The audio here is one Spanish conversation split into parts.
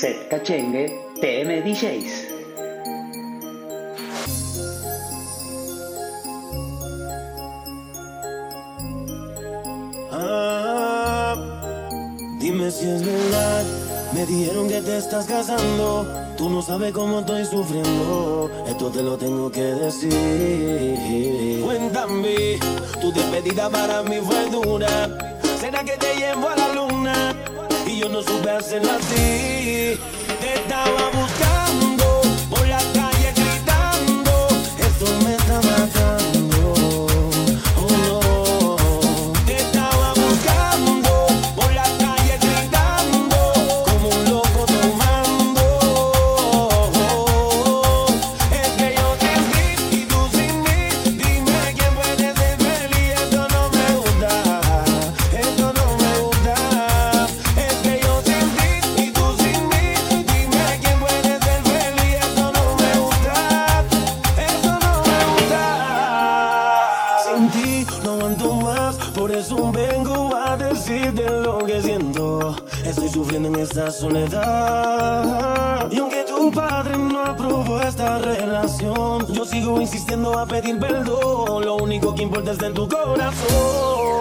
Set Cachengue TM DJs. Ah, dime si es verdad, me dijeron que te estás casando. Tú no sabes cómo estoy sufriendo, esto te lo tengo que decir. Cuéntame, tu despedida para mí fue dura. ¿Será que te llevo a la luna? yo no supe hacerlo así. Te estaba buscando. insistiendo a pedir perdón. Lo único que importa está en tu corazón.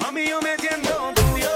Mami, yo me siento.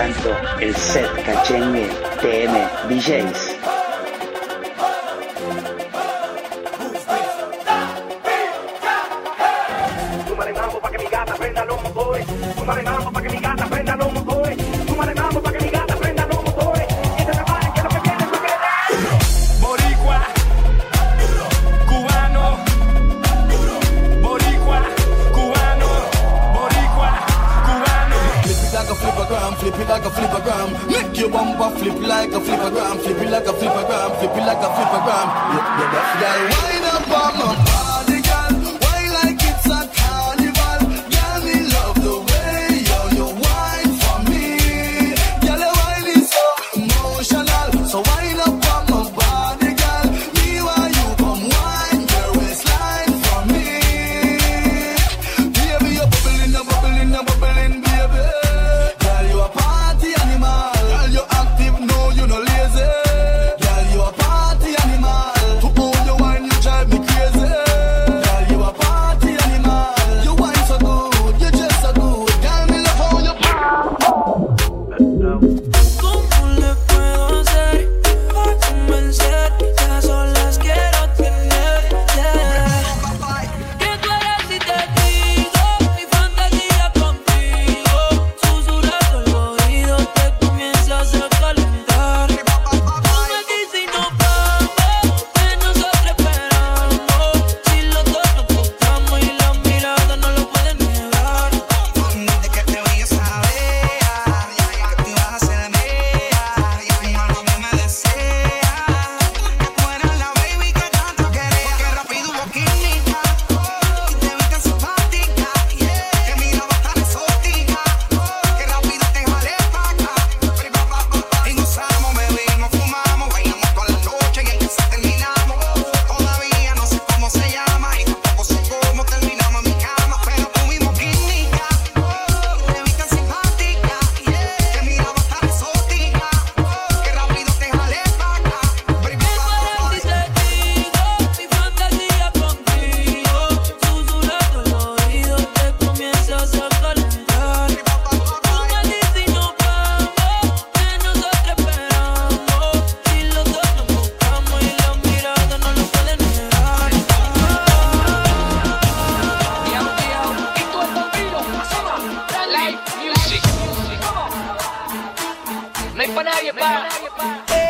tanto el set cachengue TM DJs. Súmale mambo pa' que mi gata prenda los motores, súmale mambo panayip pa. Panayip pa.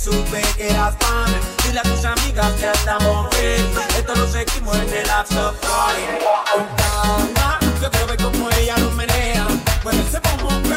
supe que eras fan. Dile a tus amigas que estamos bien. Esto lo seguimos en el after party. Con yo quiero ver cómo ella lo menea. Mueve ese bombón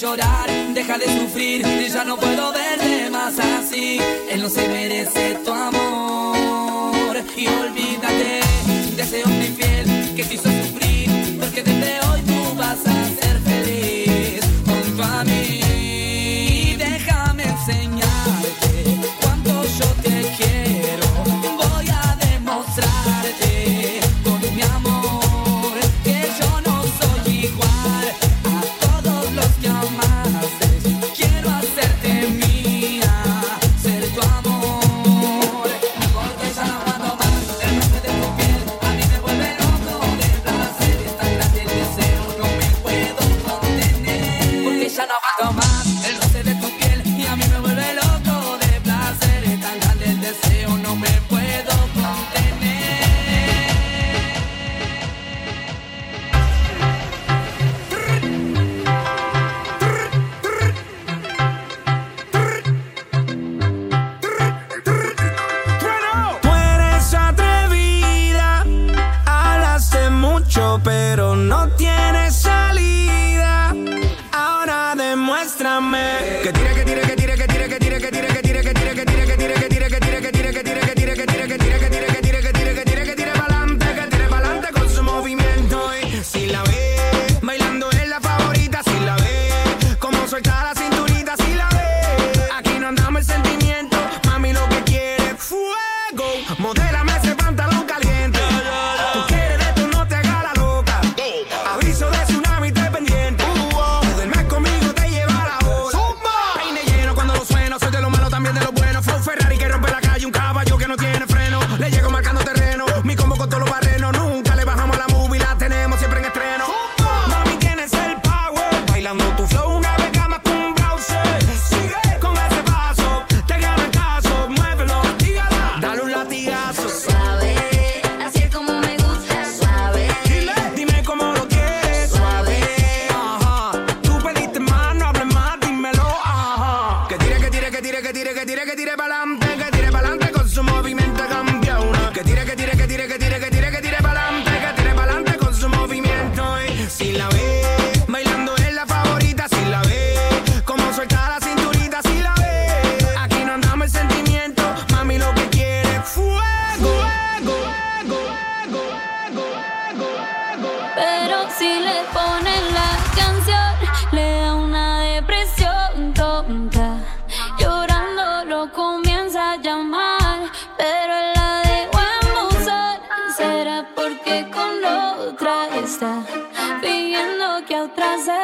llorar, deja de sufrir, ya no puedo verte más así. Él no se merece tu amor y olvídate de ese hombre infiel que te hizo sufrir, porque desde hoy tú vas a ser feliz.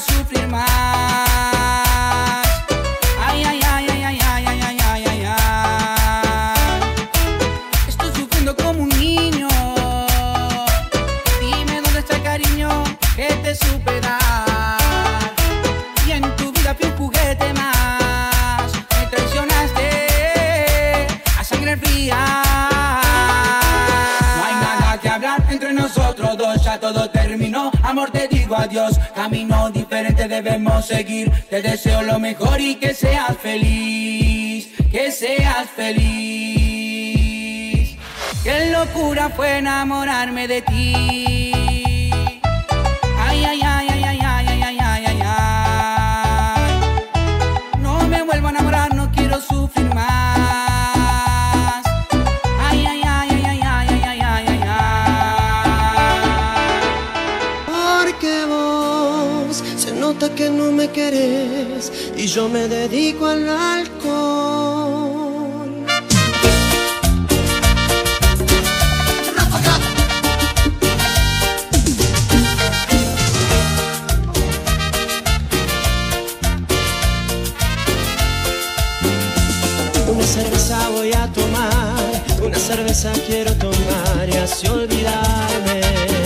sofrer mais. Dios, Camino diferente debemos seguir. Te deseo lo mejor y que seas feliz. Que seas feliz. Qué locura fue enamorarme de ti. me querés y yo me dedico al alcohol. Una cerveza voy a tomar, una cerveza quiero tomar y así olvidarme.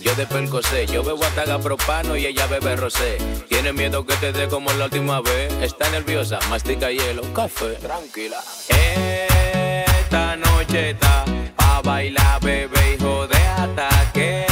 yo de percocé. Yo bebo ataga propano y ella bebe rosé. Tiene miedo que te dé como la última vez. Está nerviosa, mastica hielo, café, tranquila. Esta noche está pa bailar, bebé, hijo de ataque.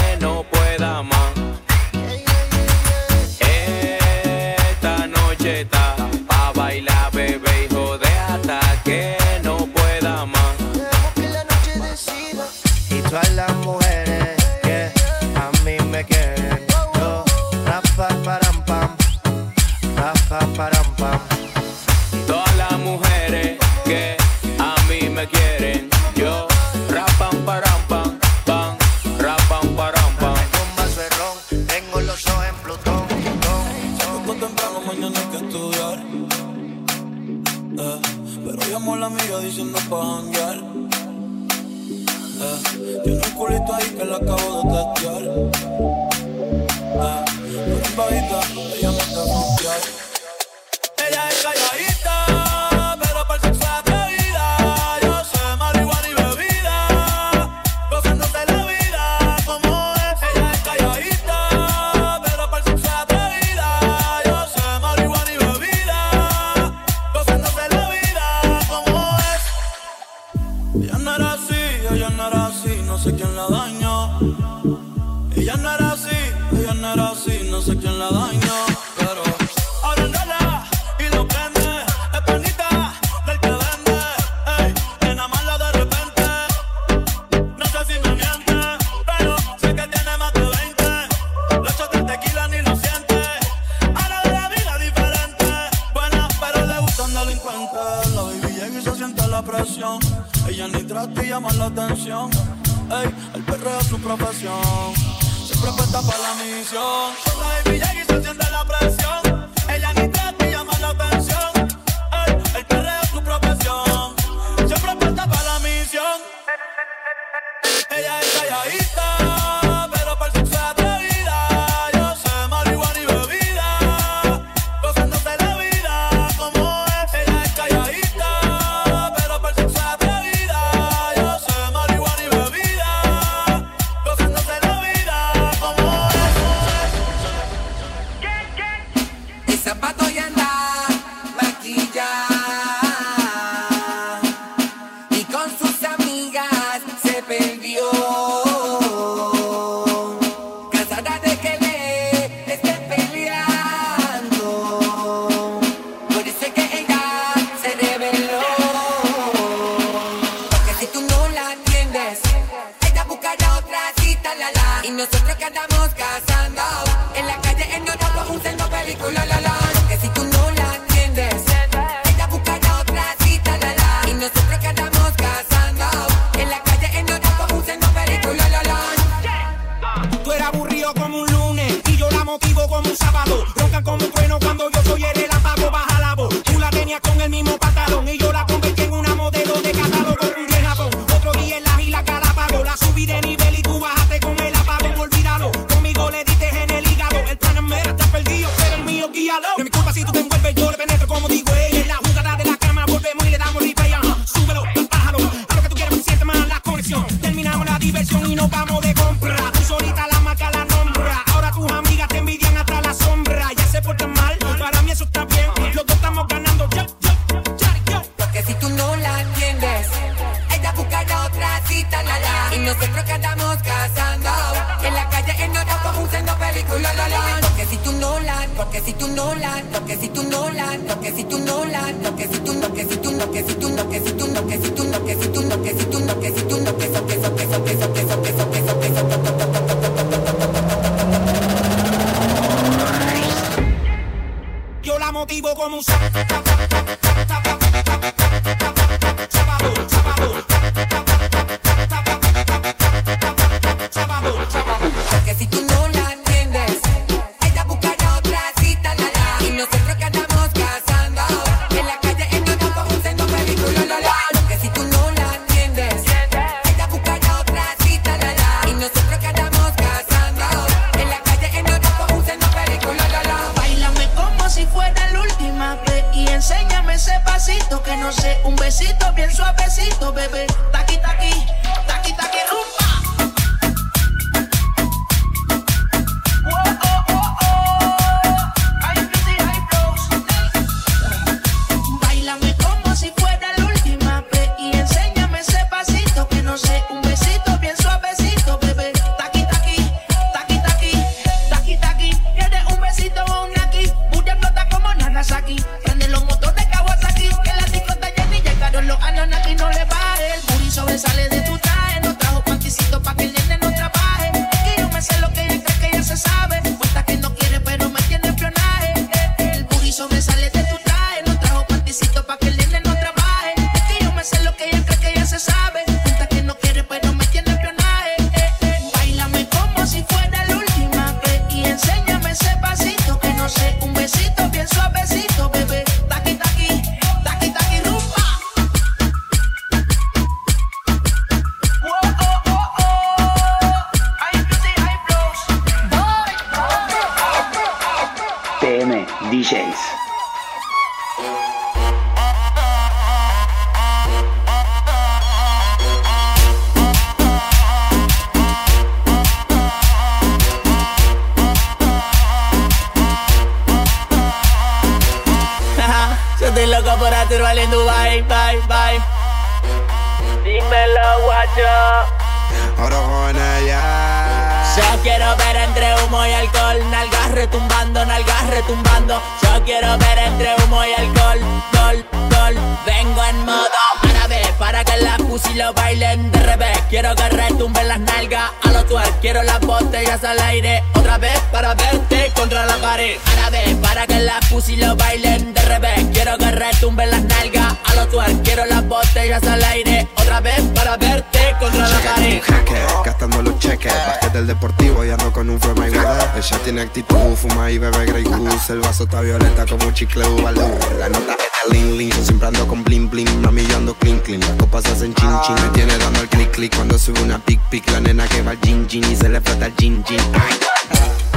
Pussy lo bailen de revés. Quiero que retumben las nalgas a los twerk. Quiero las botellas al aire otra vez para verte contra la pared. Árabe para que las pussy lo bailen de revés. Quiero que retumben las nalgas a los twerk. Quiero las botellas al aire otra vez para verte contra la pared. Jaque, gastando los cheques. Basket del deportivo y ando con un my weather. Ella tiene actitud, fuma y bebe Grey Goose. El vaso está violeta como un chicle ubalú. La nota Ling. Yo siempre ando con bling bling. Mami, yo ando clean clean. Las copas hacen chin chin. Me tiene dando el click click cuando sube una pic pic. La nena que va al gin gin y se le flota el gin gin.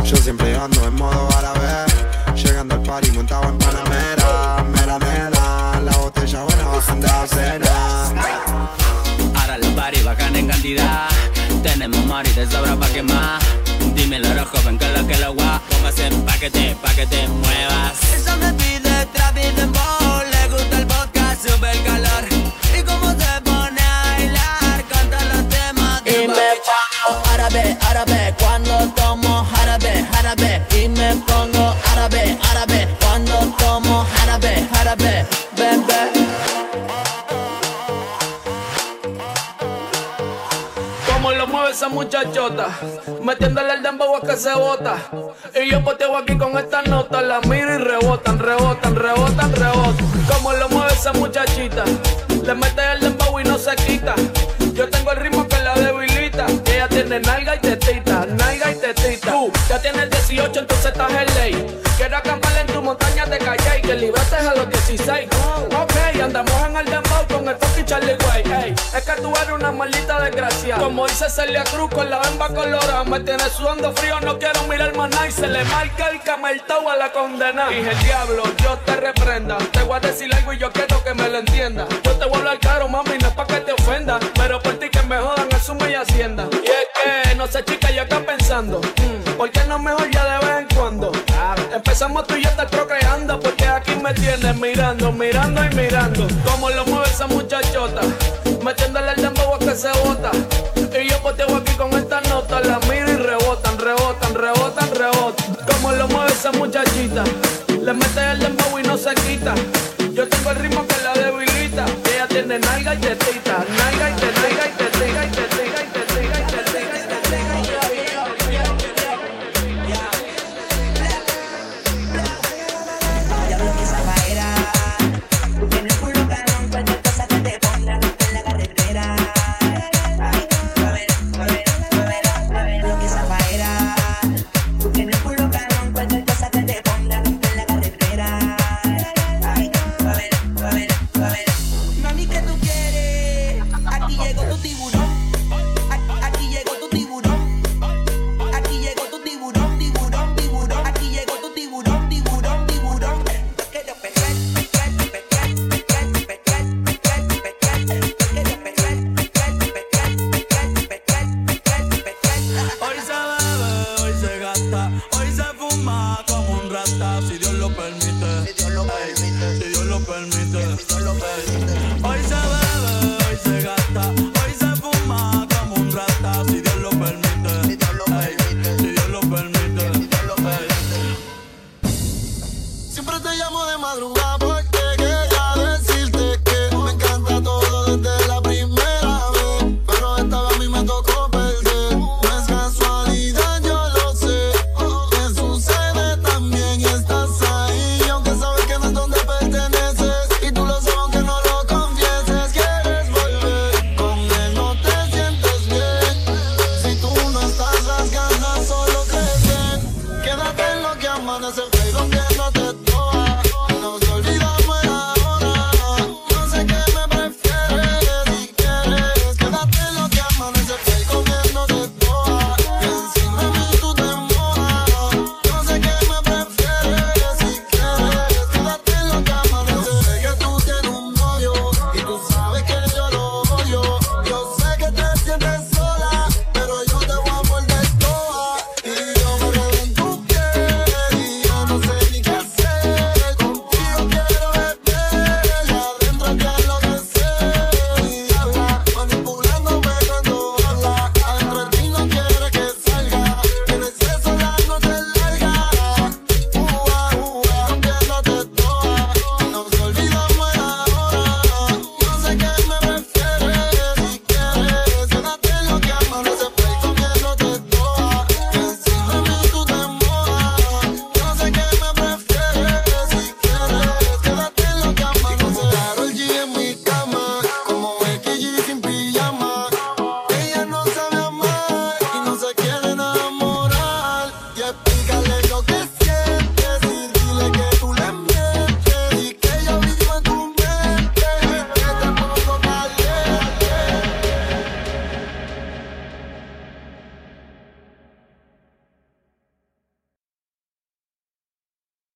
Yo siempre ando en modo árabe. Llegando al party montado en Panamera. Mera mera. La botella buena bajan de la cena. Ahora los paris bajan en cantidad. Tenemos mari de sobra pa' quemar. Dímelo, rojo, ven que lo que lo gua. Póngase pa' que te, pa' que te muevas. Ella me pide trap y dembow. Árabe. Cuando tomo árabe, árabe. Y me pongo árabe, árabe. Cuando tomo árabe, árabe. Bebé. Como lo mueve esa muchachota, metiéndole el dembow a que se bota. Y yo poteo aquí con esta nota, la miro y rebotan, rebotan, rebotan, rebotan. Como lo mueve esa muchachita, le mete el dembow y no se quita. Yo tengo el ritmo que la debilita. Ella tiene nalga ya tienes 18, entonces estás en ley. Quiero acampar en tu montaña de calle y que libraste a los 16. Ok, andamos en el dembow con el fucking Charlie Way. Es que tú eres una maldita desgracia. Como dice Celia Cruz con la bemba colorada. Me tienes sudando frío, no quiero mirar más nada. Y se le marca el cameltao a la condena. Dije el diablo, yo te reprenda. Te voy a decir algo y yo quiero que me lo entienda. Yo te voy a hablar caro, mami, no es pa' que te ofenda. Pero por ti que me jodan, asume y hacienda. Y es que, no sé, chica, yo acá pensando. mm, ¿Por qué no mejor ya de vez en cuando? Empezamos tú y yo estar procreando porque aquí me tienes mirando, mirando y mirando. Como lo mueve esa muchachota, metiéndole el dembow a que se bota. Y yo poteo aquí con esta nota, la miro y rebotan, rebotan, rebotan, rebotan. Como lo mueve esa muchachita, le mete el dembow y no se quita. Yo tengo el ritmo que la debilita. Ella tiene nalga y tetita, nalga y